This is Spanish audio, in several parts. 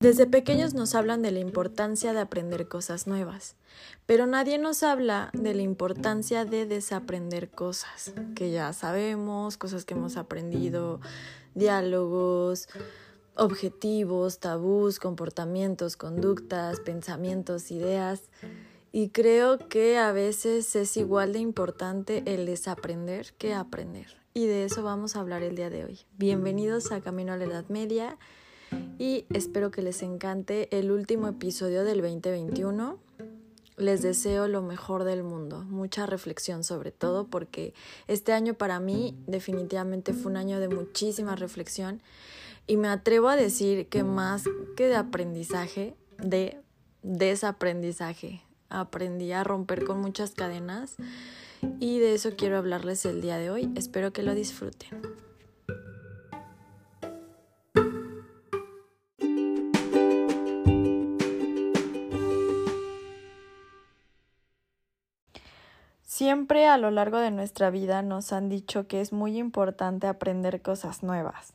Desde pequeños nos hablan de la importancia de aprender cosas nuevas, pero nadie nos habla de la importancia de desaprender cosas que ya sabemos, cosas que hemos aprendido, diálogos, objetivos, tabús, comportamientos, conductas, pensamientos, ideas. Y creo que a veces es igual de importante el desaprender que aprender. Y de eso vamos a hablar el día de hoy. Bienvenidos a Camino a la Edad Media y espero que les encante el último episodio del 2021. Les deseo lo mejor del mundo, mucha reflexión sobre todo porque este año para mí definitivamente fue un año de muchísima reflexión y me atrevo a decir que más que de aprendizaje, de desaprendizaje. Aprendí a romper con muchas cadenas y de eso quiero hablarles el día de hoy. Espero que lo disfruten. Siempre a lo largo de nuestra vida nos han dicho que es muy importante aprender cosas nuevas.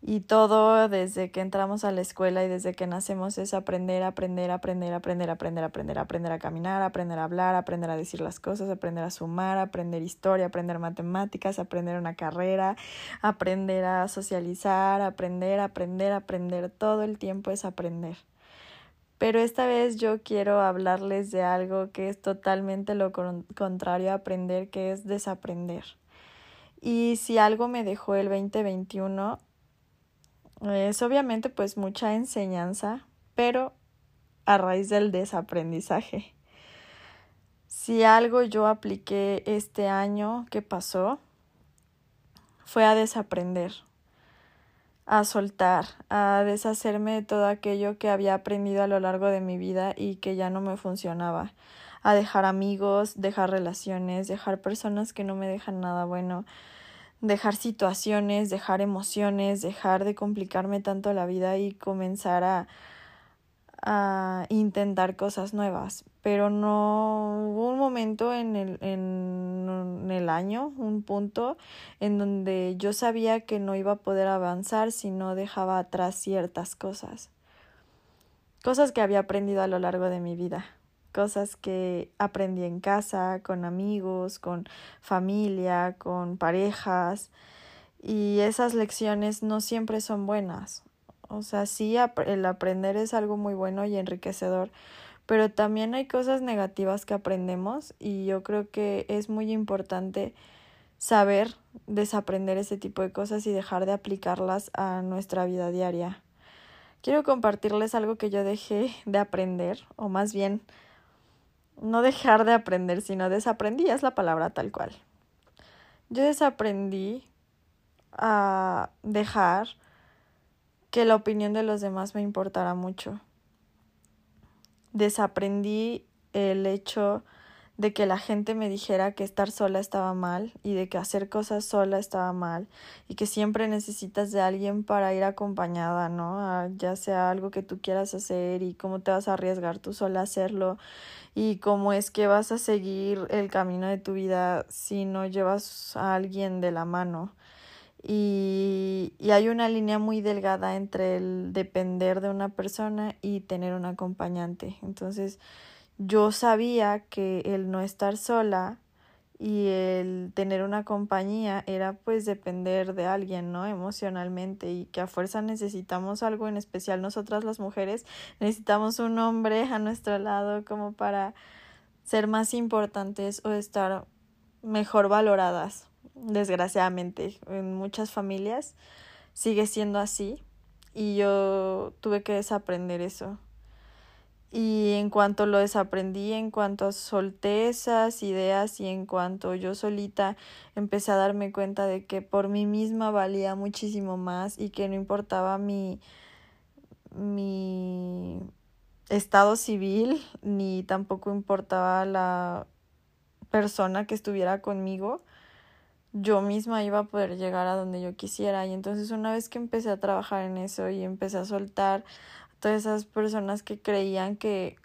Y todo desde que entramos a la escuela y desde que nacemos es aprender, aprender, aprender, aprender, aprender, aprender, aprender a caminar, aprender a hablar, aprender a decir las cosas, aprender a sumar, aprender historia, aprender matemáticas, aprender una carrera, aprender a socializar, aprender, aprender, aprender. Todo el tiempo es aprender. Pero esta vez yo quiero hablarles de algo que es totalmente lo contrario a aprender, que es desaprender. Y si algo me dejó el 2021, es obviamente pues mucha enseñanza, pero a raíz del desaprendizaje. Si algo yo apliqué este año que pasó, fue a desaprender a soltar, a deshacerme de todo aquello que había aprendido a lo largo de mi vida y que ya no me funcionaba, a dejar amigos, dejar relaciones, dejar personas que no me dejan nada bueno, dejar situaciones, dejar emociones, dejar de complicarme tanto la vida y comenzar a a intentar cosas nuevas, pero no hubo un momento en el, en el año, un punto en donde yo sabía que no iba a poder avanzar si no dejaba atrás ciertas cosas, cosas que había aprendido a lo largo de mi vida, cosas que aprendí en casa, con amigos, con familia, con parejas, y esas lecciones no siempre son buenas. O sea, sí, el aprender es algo muy bueno y enriquecedor, pero también hay cosas negativas que aprendemos y yo creo que es muy importante saber desaprender ese tipo de cosas y dejar de aplicarlas a nuestra vida diaria. Quiero compartirles algo que yo dejé de aprender, o más bien, no dejar de aprender, sino desaprendí, es la palabra tal cual. Yo desaprendí a dejar que la opinión de los demás me importara mucho. Desaprendí el hecho de que la gente me dijera que estar sola estaba mal y de que hacer cosas sola estaba mal y que siempre necesitas de alguien para ir acompañada, ¿no? ya sea algo que tú quieras hacer y cómo te vas a arriesgar tú sola a hacerlo y cómo es que vas a seguir el camino de tu vida si no llevas a alguien de la mano y, y, hay una línea muy delgada entre el depender de una persona y tener un acompañante. Entonces yo sabía que el no estar sola y el tener una compañía era pues depender de alguien, ¿no? Emocionalmente y que a fuerza necesitamos algo en especial nosotras las mujeres necesitamos un hombre a nuestro lado como para ser más importantes o estar mejor valoradas desgraciadamente en muchas familias sigue siendo así y yo tuve que desaprender eso. Y en cuanto lo desaprendí, en cuanto solté esas ideas y en cuanto yo solita empecé a darme cuenta de que por mí misma valía muchísimo más y que no importaba mi mi estado civil ni tampoco importaba la persona que estuviera conmigo, yo misma iba a poder llegar a donde yo quisiera. Y entonces una vez que empecé a trabajar en eso y empecé a soltar a todas esas personas que creían que,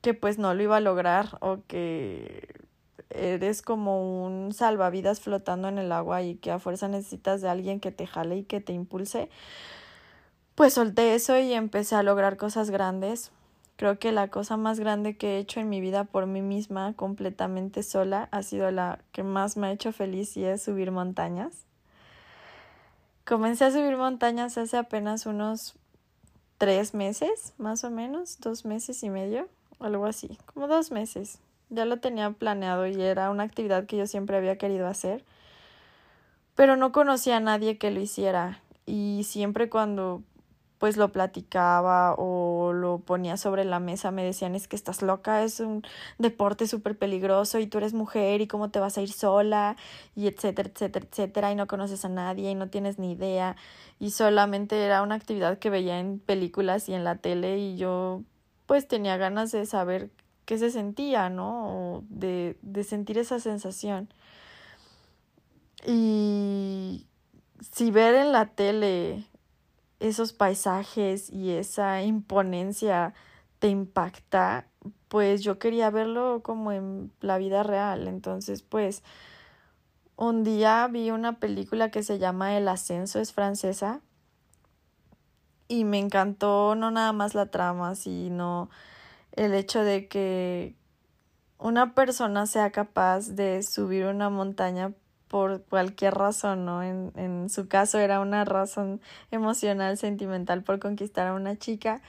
que pues no lo iba a lograr o que eres como un salvavidas flotando en el agua y que a fuerza necesitas de alguien que te jale y que te impulse, pues solté eso y empecé a lograr cosas grandes. Creo que la cosa más grande que he hecho en mi vida por mí misma, completamente sola, ha sido la que más me ha hecho feliz y es subir montañas. Comencé a subir montañas hace apenas unos tres meses, más o menos, dos meses y medio, algo así, como dos meses. Ya lo tenía planeado y era una actividad que yo siempre había querido hacer, pero no conocía a nadie que lo hiciera y siempre cuando pues lo platicaba o lo ponía sobre la mesa, me decían es que estás loca, es un deporte súper peligroso y tú eres mujer y cómo te vas a ir sola y etcétera, etcétera, etcétera y no conoces a nadie y no tienes ni idea y solamente era una actividad que veía en películas y en la tele y yo pues tenía ganas de saber qué se sentía, ¿no? O de, de sentir esa sensación. Y si ver en la tele esos paisajes y esa imponencia te impacta, pues yo quería verlo como en la vida real. Entonces, pues, un día vi una película que se llama El Ascenso, es francesa, y me encantó no nada más la trama, sino el hecho de que una persona sea capaz de subir una montaña por cualquier razón, ¿no? En, en su caso era una razón emocional, sentimental por conquistar a una chica,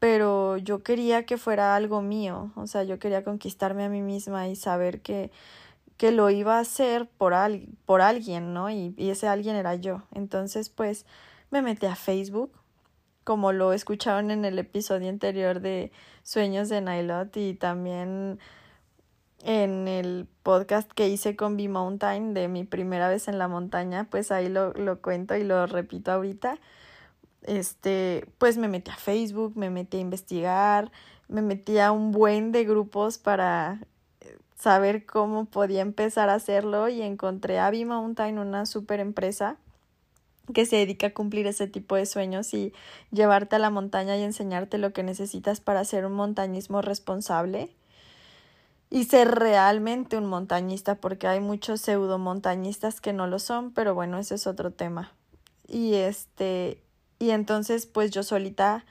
pero yo quería que fuera algo mío, o sea, yo quería conquistarme a mí misma y saber que, que lo iba a hacer por, al, por alguien, ¿no? Y, y ese alguien era yo. Entonces, pues, me metí a Facebook, como lo escucharon en el episodio anterior de Sueños de Nailot y también en el podcast que hice con B Mountain de mi primera vez en la montaña, pues ahí lo, lo cuento y lo repito ahorita. Este, pues me metí a Facebook, me metí a investigar, me metí a un buen de grupos para eh, saber cómo podía empezar a hacerlo y encontré a B Mountain, una super empresa que se dedica a cumplir ese tipo de sueños y llevarte a la montaña y enseñarte lo que necesitas para hacer un montañismo responsable y ser realmente un montañista, porque hay muchos pseudo montañistas que no lo son, pero bueno, ese es otro tema. Y este, y entonces pues yo solita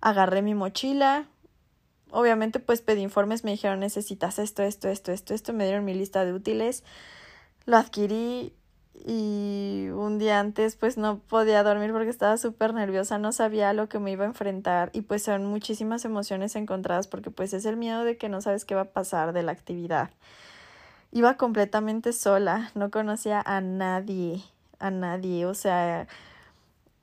agarré mi mochila. Obviamente pues pedí informes, me dijeron necesitas esto, esto, esto, esto, esto, me dieron mi lista de útiles. Lo adquirí y un día antes pues no podía dormir porque estaba súper nerviosa, no sabía lo que me iba a enfrentar y pues son muchísimas emociones encontradas porque pues es el miedo de que no sabes qué va a pasar de la actividad. Iba completamente sola, no conocía a nadie, a nadie, o sea,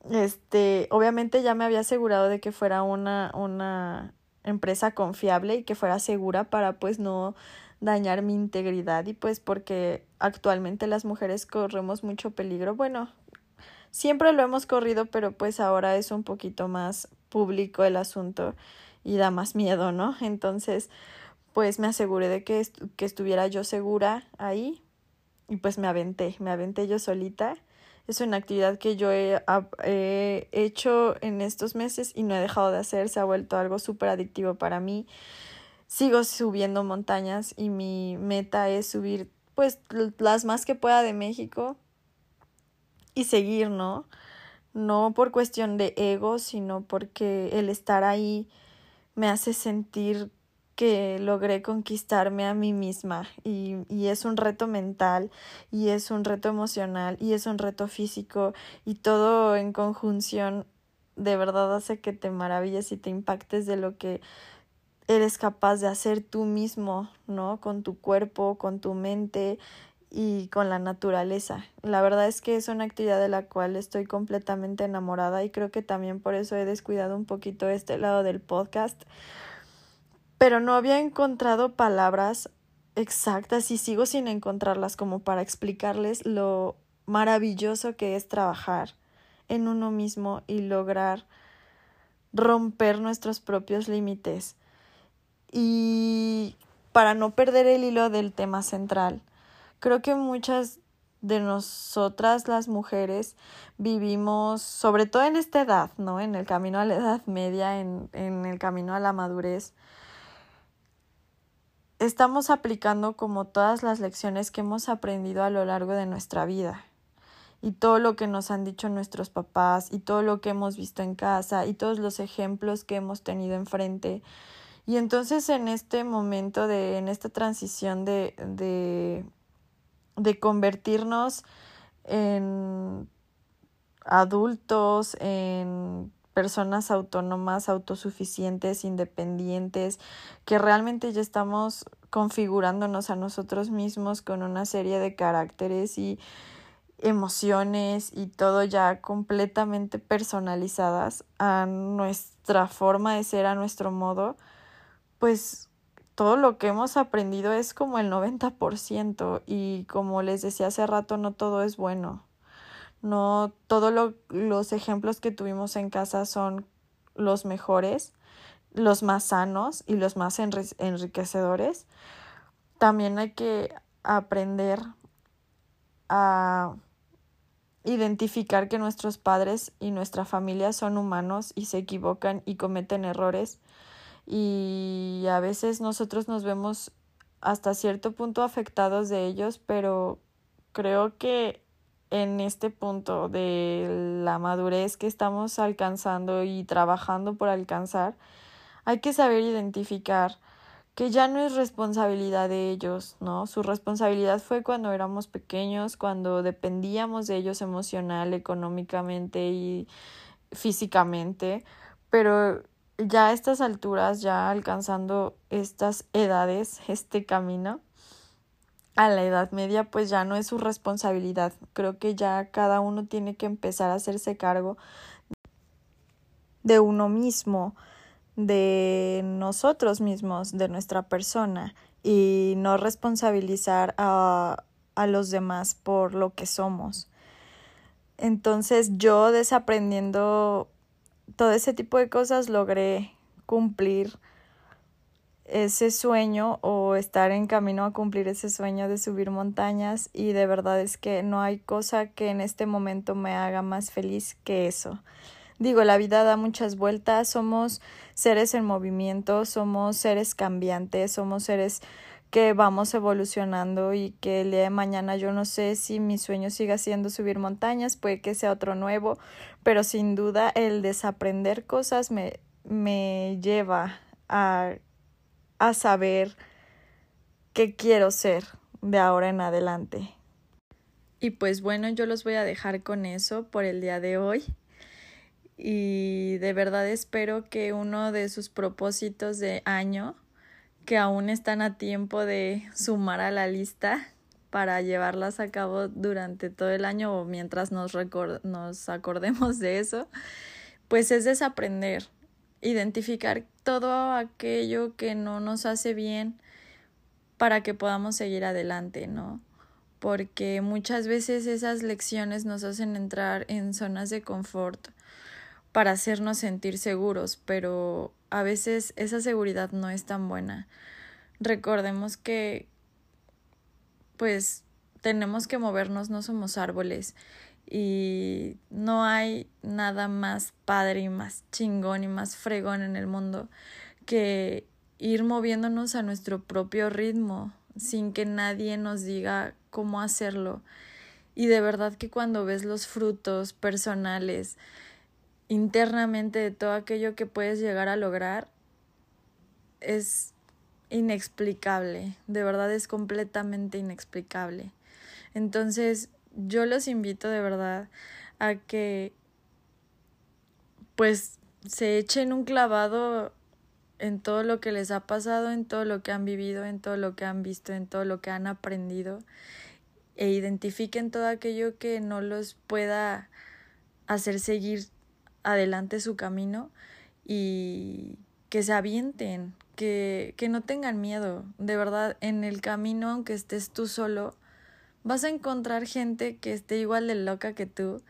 este, obviamente ya me había asegurado de que fuera una, una empresa confiable y que fuera segura para pues no dañar mi integridad y pues porque actualmente las mujeres corremos mucho peligro. Bueno, siempre lo hemos corrido, pero pues ahora es un poquito más público el asunto y da más miedo, ¿no? Entonces, pues me aseguré de que, que estuviera yo segura ahí y pues me aventé, me aventé yo solita. Es una actividad que yo he, he hecho en estos meses y no he dejado de hacer, se ha vuelto algo súper adictivo para mí sigo subiendo montañas y mi meta es subir pues las más que pueda de México y seguir, ¿no? No por cuestión de ego, sino porque el estar ahí me hace sentir que logré conquistarme a mí misma y, y, es un reto mental y es un reto emocional y es un reto físico y todo en conjunción de verdad hace que te maravilles y te impactes de lo que eres capaz de hacer tú mismo, ¿no? Con tu cuerpo, con tu mente y con la naturaleza. La verdad es que es una actividad de la cual estoy completamente enamorada y creo que también por eso he descuidado un poquito este lado del podcast. Pero no había encontrado palabras exactas y sigo sin encontrarlas como para explicarles lo maravilloso que es trabajar en uno mismo y lograr romper nuestros propios límites y para no perder el hilo del tema central, creo que muchas de nosotras las mujeres vivimos, sobre todo en esta edad, ¿no? En el camino a la edad media, en, en el camino a la madurez, estamos aplicando como todas las lecciones que hemos aprendido a lo largo de nuestra vida. y todo lo que nos han dicho nuestros papás y todo lo que hemos visto en casa y todos los ejemplos que hemos tenido enfrente. Y entonces en este momento de, en esta transición de, de, de convertirnos en adultos, en personas autónomas, autosuficientes, independientes, que realmente ya estamos configurándonos a nosotros mismos con una serie de caracteres y emociones y todo ya completamente personalizadas a nuestra forma de ser, a nuestro modo, pues todo lo que hemos aprendido es como el 90% y como les decía hace rato, no todo es bueno. No todos los ejemplos que tuvimos en casa son los mejores, los más sanos y los más enriquecedores. También hay que aprender a identificar que nuestros padres y nuestra familia son humanos y se equivocan y cometen errores y a veces nosotros nos vemos hasta cierto punto afectados de ellos, pero creo que en este punto de la madurez que estamos alcanzando y trabajando por alcanzar, hay que saber identificar que ya no es responsabilidad de ellos, ¿no? Su responsabilidad fue cuando éramos pequeños, cuando dependíamos de ellos emocional, económicamente y físicamente, pero ya a estas alturas, ya alcanzando estas edades, este camino, a la Edad Media, pues ya no es su responsabilidad. Creo que ya cada uno tiene que empezar a hacerse cargo de uno mismo, de nosotros mismos, de nuestra persona y no responsabilizar a, a los demás por lo que somos. Entonces yo desaprendiendo todo ese tipo de cosas logré cumplir ese sueño o estar en camino a cumplir ese sueño de subir montañas y de verdad es que no hay cosa que en este momento me haga más feliz que eso. Digo, la vida da muchas vueltas, somos seres en movimiento, somos seres cambiantes, somos seres que vamos evolucionando y que el día de mañana yo no sé si mi sueño siga siendo subir montañas, puede que sea otro nuevo, pero sin duda el desaprender cosas me, me lleva a a saber qué quiero ser de ahora en adelante. Y pues bueno, yo los voy a dejar con eso por el día de hoy. Y de verdad espero que uno de sus propósitos de año, que aún están a tiempo de sumar a la lista para llevarlas a cabo durante todo el año o mientras nos, nos acordemos de eso, pues es desaprender, identificar todo aquello que no nos hace bien para que podamos seguir adelante, ¿no? Porque muchas veces esas lecciones nos hacen entrar en zonas de confort para hacernos sentir seguros, pero a veces esa seguridad no es tan buena. Recordemos que pues tenemos que movernos, no somos árboles y no hay nada más padre y más chingón y más fregón en el mundo que ir moviéndonos a nuestro propio ritmo sin que nadie nos diga cómo hacerlo. Y de verdad que cuando ves los frutos personales internamente de todo aquello que puedes llegar a lograr, es inexplicable, de verdad es completamente inexplicable. Entonces, yo los invito de verdad a que pues se echen un clavado en todo lo que les ha pasado, en todo lo que han vivido, en todo lo que han visto, en todo lo que han aprendido e identifiquen todo aquello que no los pueda hacer seguir adelante su camino y que se avienten, que, que no tengan miedo. De verdad, en el camino, aunque estés tú solo, vas a encontrar gente que esté igual de loca que tú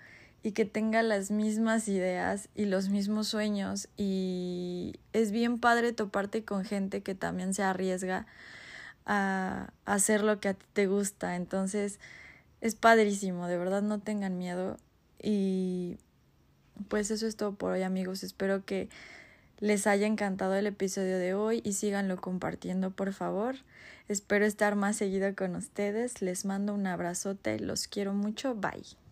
y que tenga las mismas ideas y los mismos sueños y es bien padre toparte con gente que también se arriesga a hacer lo que a ti te gusta. Entonces es padrísimo, de verdad no tengan miedo y pues eso es todo por hoy amigos. Espero que les haya encantado el episodio de hoy y síganlo compartiendo por favor. Espero estar más seguido con ustedes. Les mando un abrazote. Los quiero mucho. Bye.